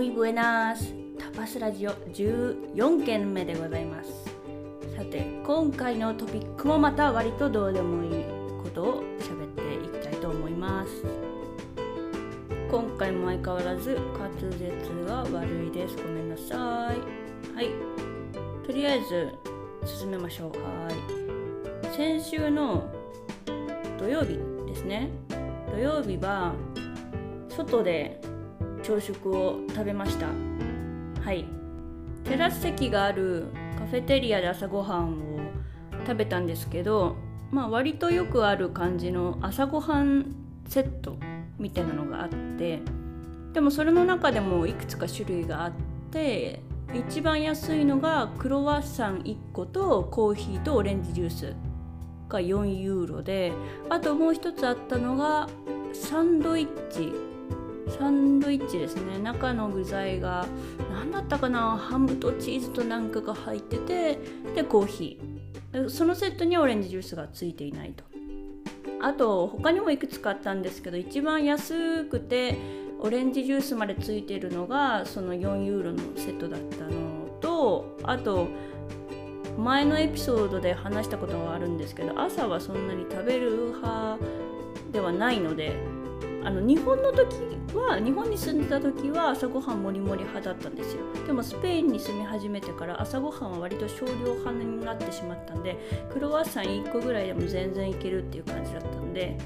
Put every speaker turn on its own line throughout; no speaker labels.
muy buenas. タパスラジオ14件目でございます。さて今回のトピックもまた割とどうでもいいことを喋っていきたいと思います。今回も相変わらず滑舌が悪いです。ごめんなさい。はい。とりあえず進めましょう。はい。先週の土曜日ですね。土曜日は外で朝食を食べました。はい。テラス席があるカフェテリアで朝ごはんを食べたんですけどまあ割とよくある感じの朝ごはんセットみたいなのがあってでもそれの中でもいくつか種類があって一番安いのがクロワッサン1個とコーヒーとオレンジジュースが4ユーロであともう一つあったのがサンドイッチサンドイッチですね。中の具材が何だったかな。ハムとチーズとなんかが入っててでコーヒー。そのセットにオレンジジュースがついていないと。あと他にもいくつかあったんですけど一番安くてオレンジジュースまでついてるのがその4ユーロのセットだったのとあと前のエピソードで話したことがあるんですけど朝はそんなに食べる派ではないのであの日本の時は日本に住んでた時は朝ごはんもりもり派だったんですよ。でもスペインに住み始めてから朝ごはんは割と少量派になってしまったんでクロワッサン1個ぐらいでも全然いけるっていう感じだったんで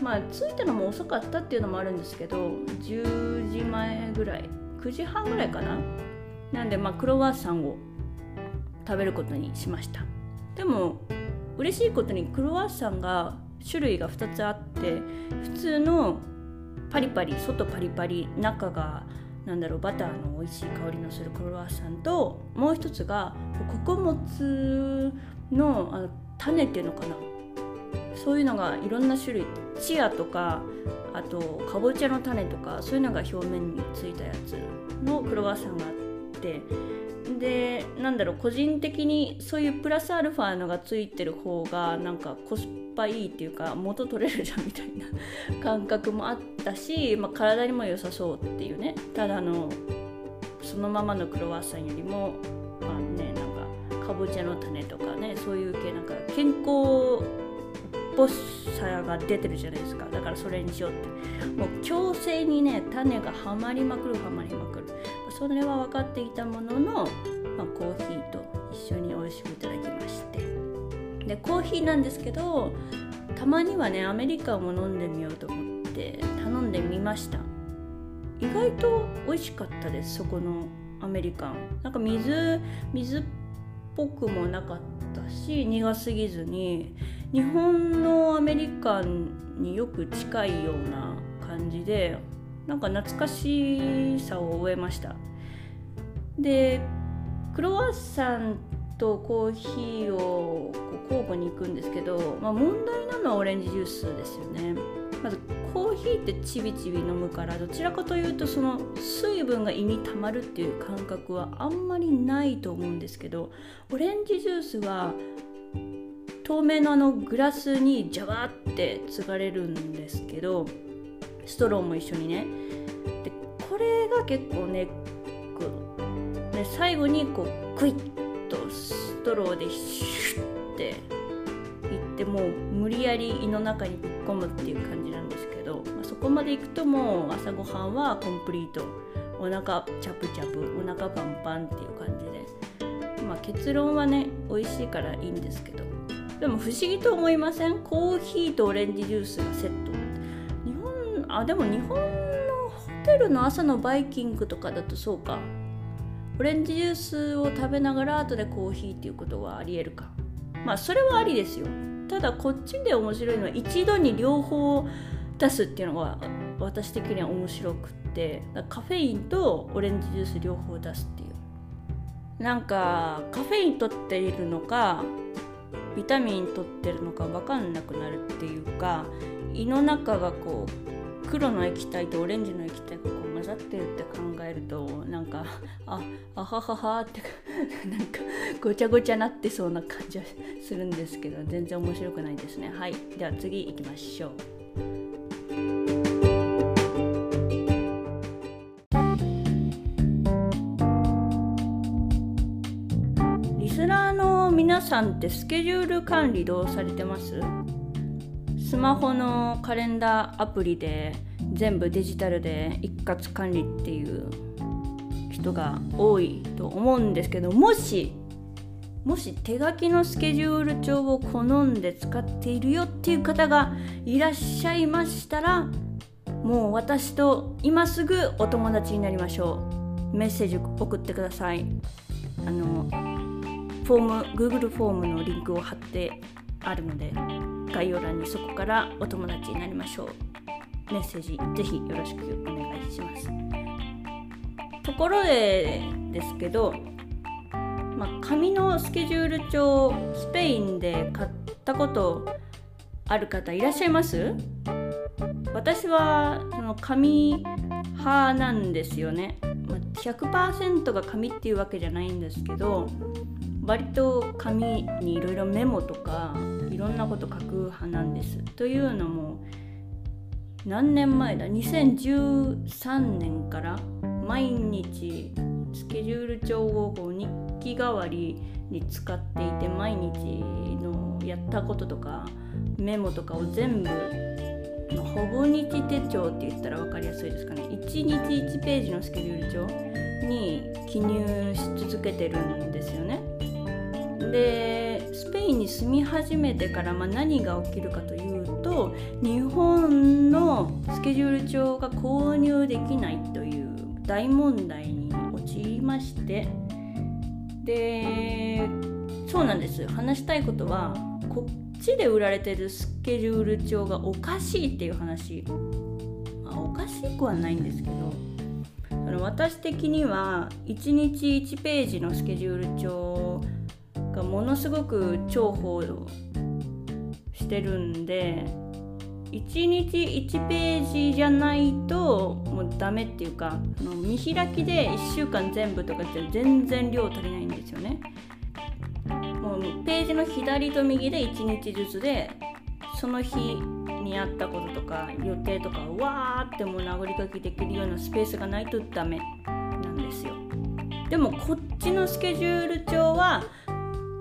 まあ着いたのも遅かったっていうのもあるんですけど10時前ぐらい9時半ぐらいかな。なんでまあクロワッサンを食べることにしました。でも嬉しいことにクロワッサンが種類が2つあって普通のパリパリ外パリパリ中がなんだろうバターの美味しい香りのするクロワッサンともう一つが穀物のあの種っていうのかな。そういうのがいろんな種類。チアとかあとかぼちゃの種とかそういうのが表面についたやつのクロワッサンがあってでなんだろう個人的にそういうプラスアルファのがついてる方がなんかコスパいいっていうか元取れるじゃんみたいな感覚もあったし、まあ、体にも良さそうっていうね。ただのそのままのクロワッサンよりもまあねなんかかぼちゃの種とかねそういう系なんか健康ぽさが出てるじゃないですか。だからそれにしようって。もう強制にね種がはまりまくるはまりまくる。それは分かっていたものの、まあ、コーヒーと一緒に美味しくいただきまして。でコーヒーなんですけどたまにはねアメリカンも飲んでみようと思って頼んでみました。意外と美味しかったですそこのアメリカン。なんか水水っぽくもなかったし苦すぎずに日本のアメリカンによく近いような感じでなんか懐かしさを覚えました。でクロワッサンとコーヒーを交互に行くんですけど、まあ、問題なのはオレンジジュースですよね。まずコーヒーってちびちび飲むからどちらかというとその水分が胃に溜まるっていう感覚はあんまりないと思うんですけどオレンジジュースは透明のあのグラスにジャワって継がれるんですけどストローも一緒にね。でこれが結構ネック。で最後にこうクイッとストローでシュッていってもう無理やり胃の中にぶっ込むっていう感じなんですけど、まあ、そこまでいくともう朝ごはんはコンプリート。お腹チャプチャプお腹パンパンっていう感じで、まあ、結論はね美味しいからいいんですけど。でも不思議と思いません？コーヒーとオレンジジュースがセット。日本あでも日本のホテルの朝のバイキングとかだとそうか。オレンジジュースを食べながら後でコーヒーっていうことはありえるか。まあそれはありですよ。ただこっちで面白いのは一度に両方出すっていうのが私的には面白くって。カフェインとオレンジジュース両方出すっていう。なんかカフェイン取っているのかビタミン取ってるのか分かんなくなるっていうか胃の中がこう黒の液体とオレンジの液体がこう混ざってるって考えるとなんかああはははって なんかごちゃごちゃなってそうな感じはするんですけど全然面白くないですね。はい。では次行きましょう。さんってスケジュール管理どうされてます？スマホのカレンダーアプリで全部デジタルで一括管理っていう人が多いと思うんですけどもしもし手書きのスケジュール帳を好んで使っているよっていう方がいらっしゃいましたらもう私と今すぐお友達になりましょう。メッセージ送ってください。あのフォーム Google フォームのリンクを貼ってあるので概要欄にそこからお友達になりましょう。メッセージぜひよろしくお願いします。ところでですけどまあ、紙のスケジュール帳スペインで買ったことある方いらっしゃいます？私はその紙派なんですよね、ま、100%が紙っていうわけじゃないんですけど割と紙にいろいろメモとかいろんなこと書く派なんです。というのも何年前だ？2013年から毎日スケジュール帳をこう日記代わりに使っていて毎日のやったこととかメモとかを全部ほぼ日手帳って言ったら分かりやすいですかね。1日1ページのスケジュール帳に記入し続けてるんですよね。でスペインに住み始めてから、まあ、何が起きるかというと日本のスケジュール帳が購入できないという大問題に陥りましてでそうなんです。話したいことはこっちで売られてるスケジュール帳がおかしいっていう話、まあ、おかしくはないんですけど私的には1日1ページのスケジュール帳がものすごく重宝してるんで1日1ページじゃないともうダメっていうか見開きで1週間全部とかって全然量足りないんですよね。もうページの左と右で1日ずつでその日にあったこととか予定とかわーってもう殴り書きできるようなスペースがないとダメなんですよ。でもこっちのスケジュール帳は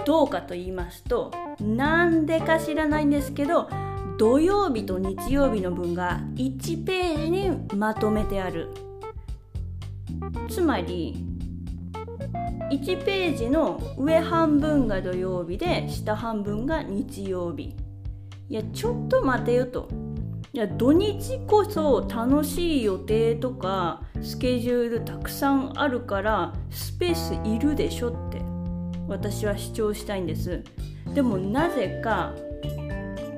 どうかと言いますとなんでか知らないんですけど土曜日と日曜日の分が1ページにまとめてある。つまり1ページの上半分が土曜日で下半分が日曜日。いやちょっと待てよと。いや土日こそ楽しい予定とかスケジュールたくさんあるからスペースいるでしょ私は主張したいんです。でもなぜか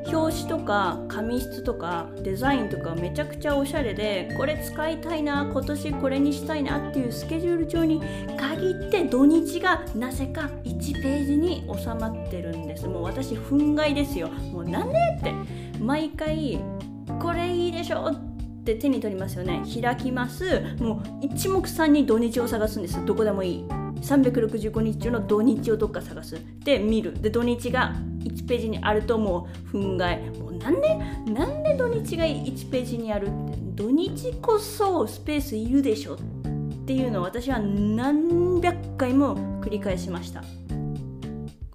表紙とか紙質とかデザインとかめちゃくちゃおしゃれでこれ使いたいな今年これにしたいなっていうスケジュール帳に限って土日がなぜか1ページに収まってるんです。もう私憤慨ですよ。もうなんでって。毎回これいいでしょって手に取りますよね。開きます。もう一目散に土日を探すんです。どこでもいい。365日中の土日をどっか探す。で見る。で土日が1ページにあるともう憤慨。もうなんでなんで土日が1ページにあるって。土日こそスペースいるでしょっていうのを私は何百回も繰り返しました。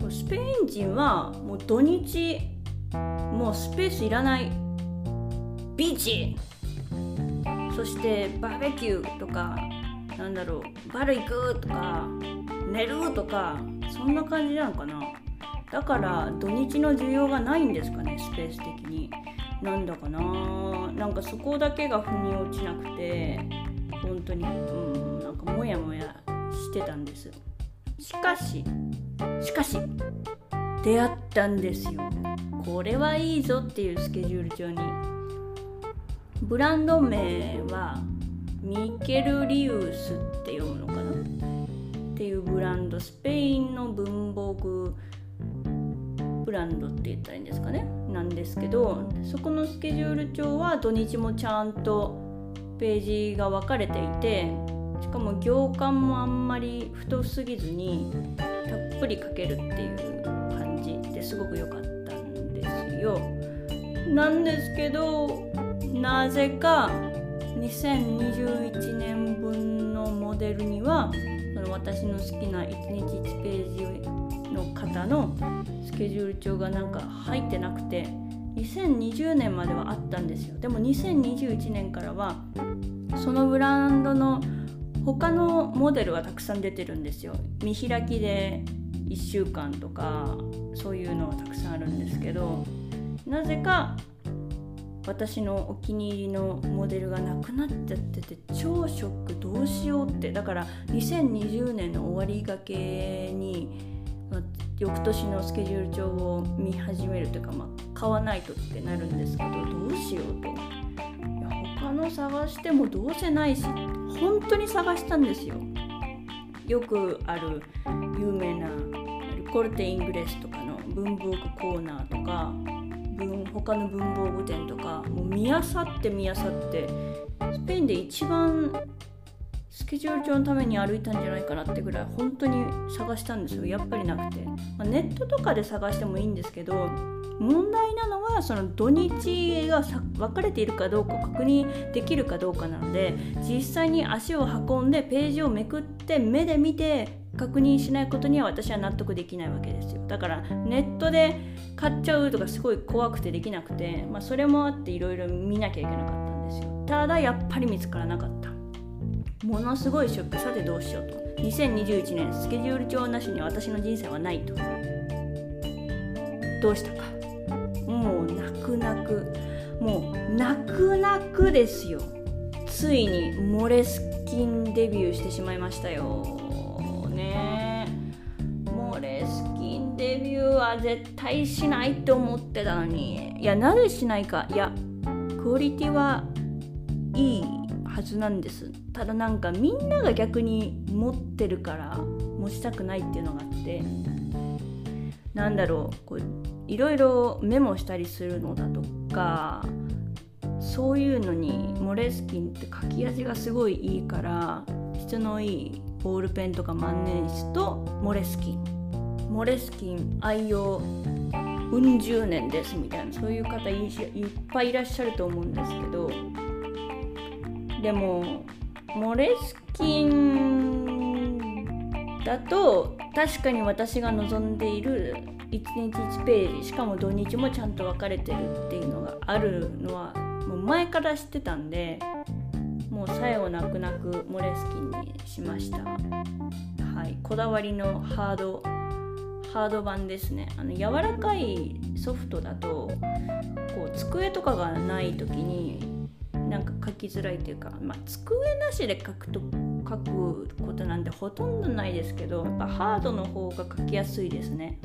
スペイン人はもう土日もうスペースいらない。ビーチ。そしてバーベキューとかなんだろうバル行くとか寝るとかそんな感じなのかな。だから土日の需要がないんですかねスペース的に。なんだかな。なんかそこだけが腑に落ちなくて本当にうんなんかモヤモヤしてたんです。しかししかし出会ったんですよ。これはいいぞっていうスケジュール帳に。ブランド名はミケルリウスって読むのかな？っていうブランドスペインの文房具ブランドって言ったらいいんですかね？なんですけどそこのスケジュール帳は土日もちゃんとページが分かれていてしかも行間もあんまり太すぎずにたっぷり書けるっていう感じですごく良かったんですよ。なんですけどなぜか2021年分のモデルにはその私の好きな1日1ページの方のスケジュール帳がなんか入ってなくて2020年まではあったんですよ。でも2021年からはそのブランドの他のモデルはたくさん出てるんですよ。見開きで1週間とかそういうのはたくさんあるんですけどなぜか私のお気に入りのモデルがなくなっちゃってて超ショック。どうしようって。だから2020年の終わりがけに、まあ、翌年のスケジュール帳を見始めるというか、まあ、買わないとってなるんですけどどうしようと。いや他の探してもどうせないし本当に探したんですよ。よくある有名なルコルテ・イングレスとかの文房具コーナーとか文他の文房具店とかもう見漁って見漁ってスペインで一番スケジュール帳のために歩いたんじゃないかなってぐらい本当に探したんですよ。やっぱりなくて、まあ、ネットとかで探してもいいんですけど問題なのはその土日が分かれているかどうか確認できるかどうかなので実際に足を運んでページをめくって目で見て確認しないことには私は納得できないわけですよ。だからネットで買っちゃうとかすごい怖くてできなくて、まあ、それもあっていろいろ見なきゃいけなかったんですよ。ただやっぱり見つからなかった。ものすごいショックさてどうしようと。2021年スケジュール帳なしに私の人生はないと。どうしたか。もう泣く泣く。もう泣く泣くですよ。ついにモレスキンデビューしてしまいましたよ。は絶対しないって思ってたのに。いやなぜしないか。いやクオリティはいいはずなんです。ただなんかみんなが逆に持ってるから持ちたくないっていうのがあって。なんだろう。こういろいろメモしたりするのだとかそういうのにモレスキンって書き味がすごいいいから質のいいボールペンとか万年筆とモレスキン。モレスキン愛用うん十年ですみたいなそういう方いっぱいいらっしゃると思うんですけどでもモレスキンだと確かに私が望んでいる1日1ページしかも土日もちゃんと分かれてるっていうのがあるのはもう前から知ってたんでもう最後泣く泣くモレスキンにしました。はいこだわりのハードハード版ですね。あの柔らかいソフトだとこう机とかがない時になんか書きづらいというか、まあ、机なしで書くと書くことなんてほとんどないですけどやっぱハードの方が書きやすいですね。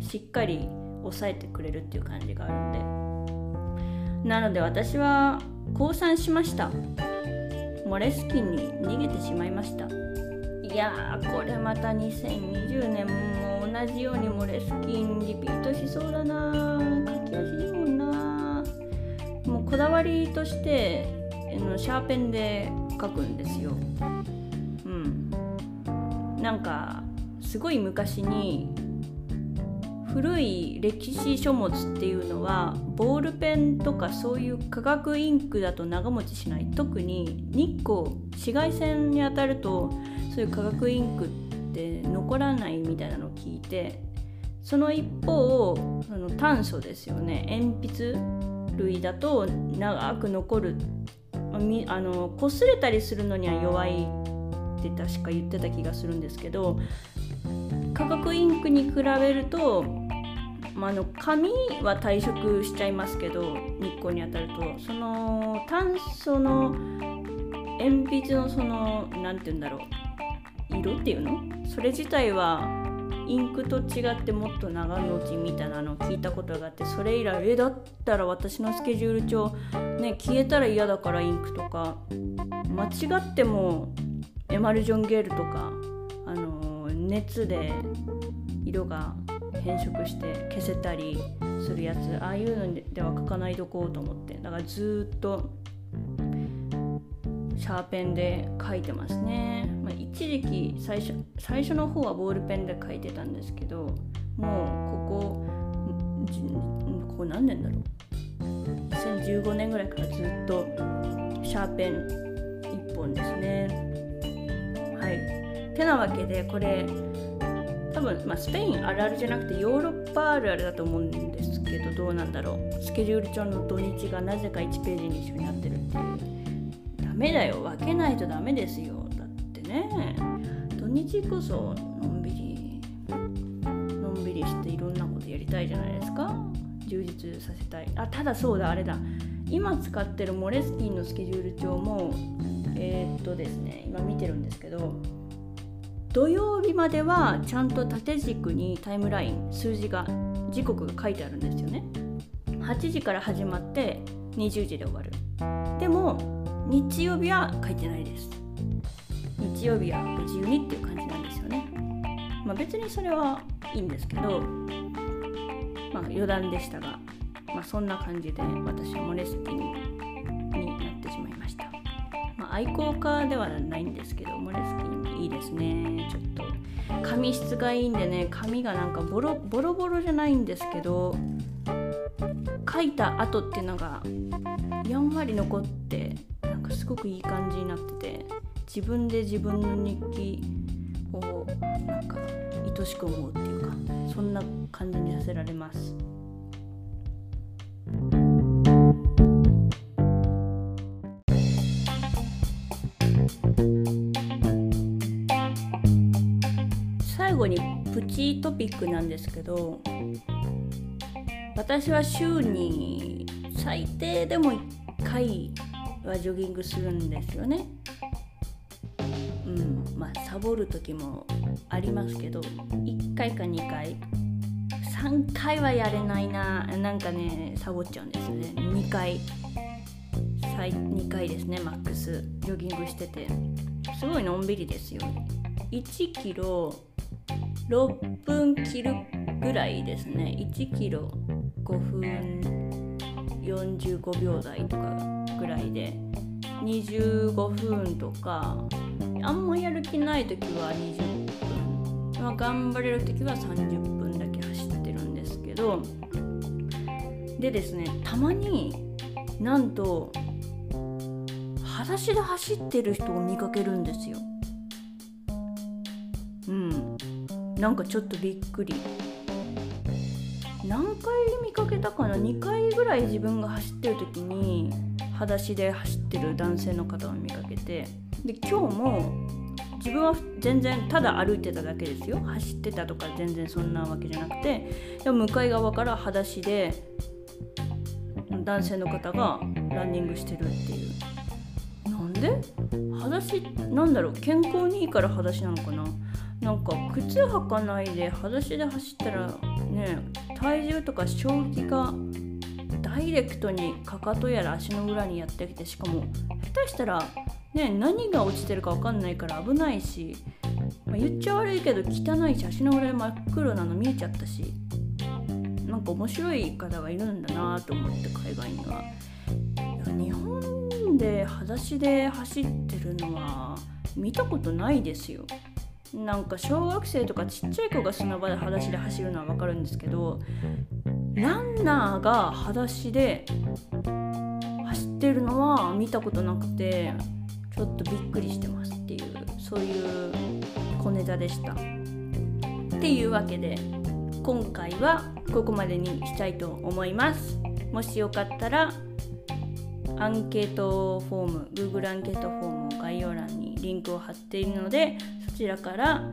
しっかり押さえてくれるっていう感じがあるんで。なので私は降参しました。モレスキンに逃げてしまいました。いやーこれまた2020年もじようにモレスキンリピートしそうだな。書き味いいもんな。もうこだわりとしてのシャーペンで書くんですよ。うん。なんかすごい昔に古い歴史書物っていうのはボールペンとかそういう化学インクだと長持ちしない。特に日光紫外線に当たるとそういう化学インクって残らないみたいなのを聞いてその一方その炭素ですよね。鉛筆類だと長く残る。あの擦れたりするのには弱いって確か言ってた気がするんですけど化学インクに比べると、まあ、の紙は退色しちゃいますけど日光に当たるとその炭素の鉛筆のその何て言うんだろう。色っていうの？それ自体はインクと違ってもっと長持ちみたいなのを聞いたことがあってそれ以来えだったら私のスケジュール帳ね消えたら嫌だからインクとか間違ってもエマルジョンゲールとかあの熱で色が変色して消せたりするやつああいうのでは書かないとこうと思って。だからずっとシャーペンで書いてますね、まあ、一時期最初最初の方はボールペンで書いてたんですけどもうここここ何年だろう？2015年ぐらいからずっとシャーペン1本ですね。はい。てなわけでこれ多分、まあ、スペインあるあるじゃなくてヨーロッパあるあるだと思うんですけどどうなんだろう。スケジュール帳の土日がなぜか1ページに一緒になってるっていう。ダメだよ。分けないとダメですよ。ね。土日こそのんびりのんびりしていろんなことやりたいじゃないですか。充実させたい。あただそうだあれだ。今使ってるモレスキンのスケジュール帳もえー、っとですね今見てるんですけど土曜日まではちゃんと縦軸にタイムライン数字が時刻が書いてあるんですよね。8時から始まって20時で終わる。でも日曜日は書いてないです。日曜日は自由にっていう感じなんですよね。まあ別にそれはいいんですけどまあ余談でしたがまあそんな感じで私はモレスキンになってしまいました。まあ愛好家ではないんですけどモレスキンいいですね。ちょっと髪質がいいんでね髪がなんかボロボロボロじゃないんですけど書いた後っていうのがやんわり残ってなんかすごくいい感じになってて。自分で自分の日記をなんか愛しく思うっていうかそんな感じにさせられます。最後にプチトピックなんですけど私は週に最低でも1回はジョギングするんですよね。サボる時もありますけど1回か2回3回はやれないななんかねサボっちゃうんですよね。2回。2回ですねマックス。ジョギングしてて。すごいのんびりですよ。1キロ6分切るぐらいですね。1キロ5分45秒台とかぐらいで。25分とかあんまやる気ない時は20分、まあ、頑張れる時は30分だけ走ってるんですけど。でですねたまになんと裸足で走ってる人を見かけるんですよ。うん。なんかちょっとびっくり。何回見かけたかな？2回ぐらい自分が走ってる時に裸足で走ってる男性の方を見かけて。で今日も自分は全然ただ歩いてただけですよ。走ってたとか全然そんなわけじゃなくてでも向かい側から裸足で男性の方がランニングしてるっていう。なんで？裸足なんだろう？健康にいいから裸足なのかな？なんか靴履かないで裸足で走ったらね体重とか衝撃がダイレクトにかかとやら足の裏にやってきてしかも下手したらね何が落ちてるか分かんないから危ないし、まあ、言っちゃ悪いけど汚いし足の裏真っ黒なの見えちゃったしなんか面白い方がいるんだなと思って海外には。日本で裸足で走ってるのは見たことないですよ。なんか小学生とかちっちゃい子が砂場で裸足で走るのは分かるんですけどランナーが裸足で走ってるのは見たことなくてちょっとびっくりしてますっていうそういう小ネタでした。っていうわけで今回はここまでにしたいと思います。もしよかったらアンケートフォーム Google アンケートフォームを概要欄にリンクを貼っているのでそちらから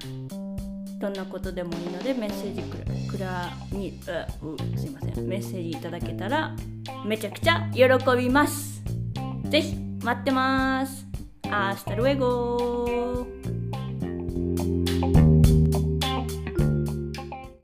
どんなことでもいいのでメッセージくらくらみうすいませんメッセージいただけたらめちゃくちゃ喜びますぜひ待ってます Hasta luego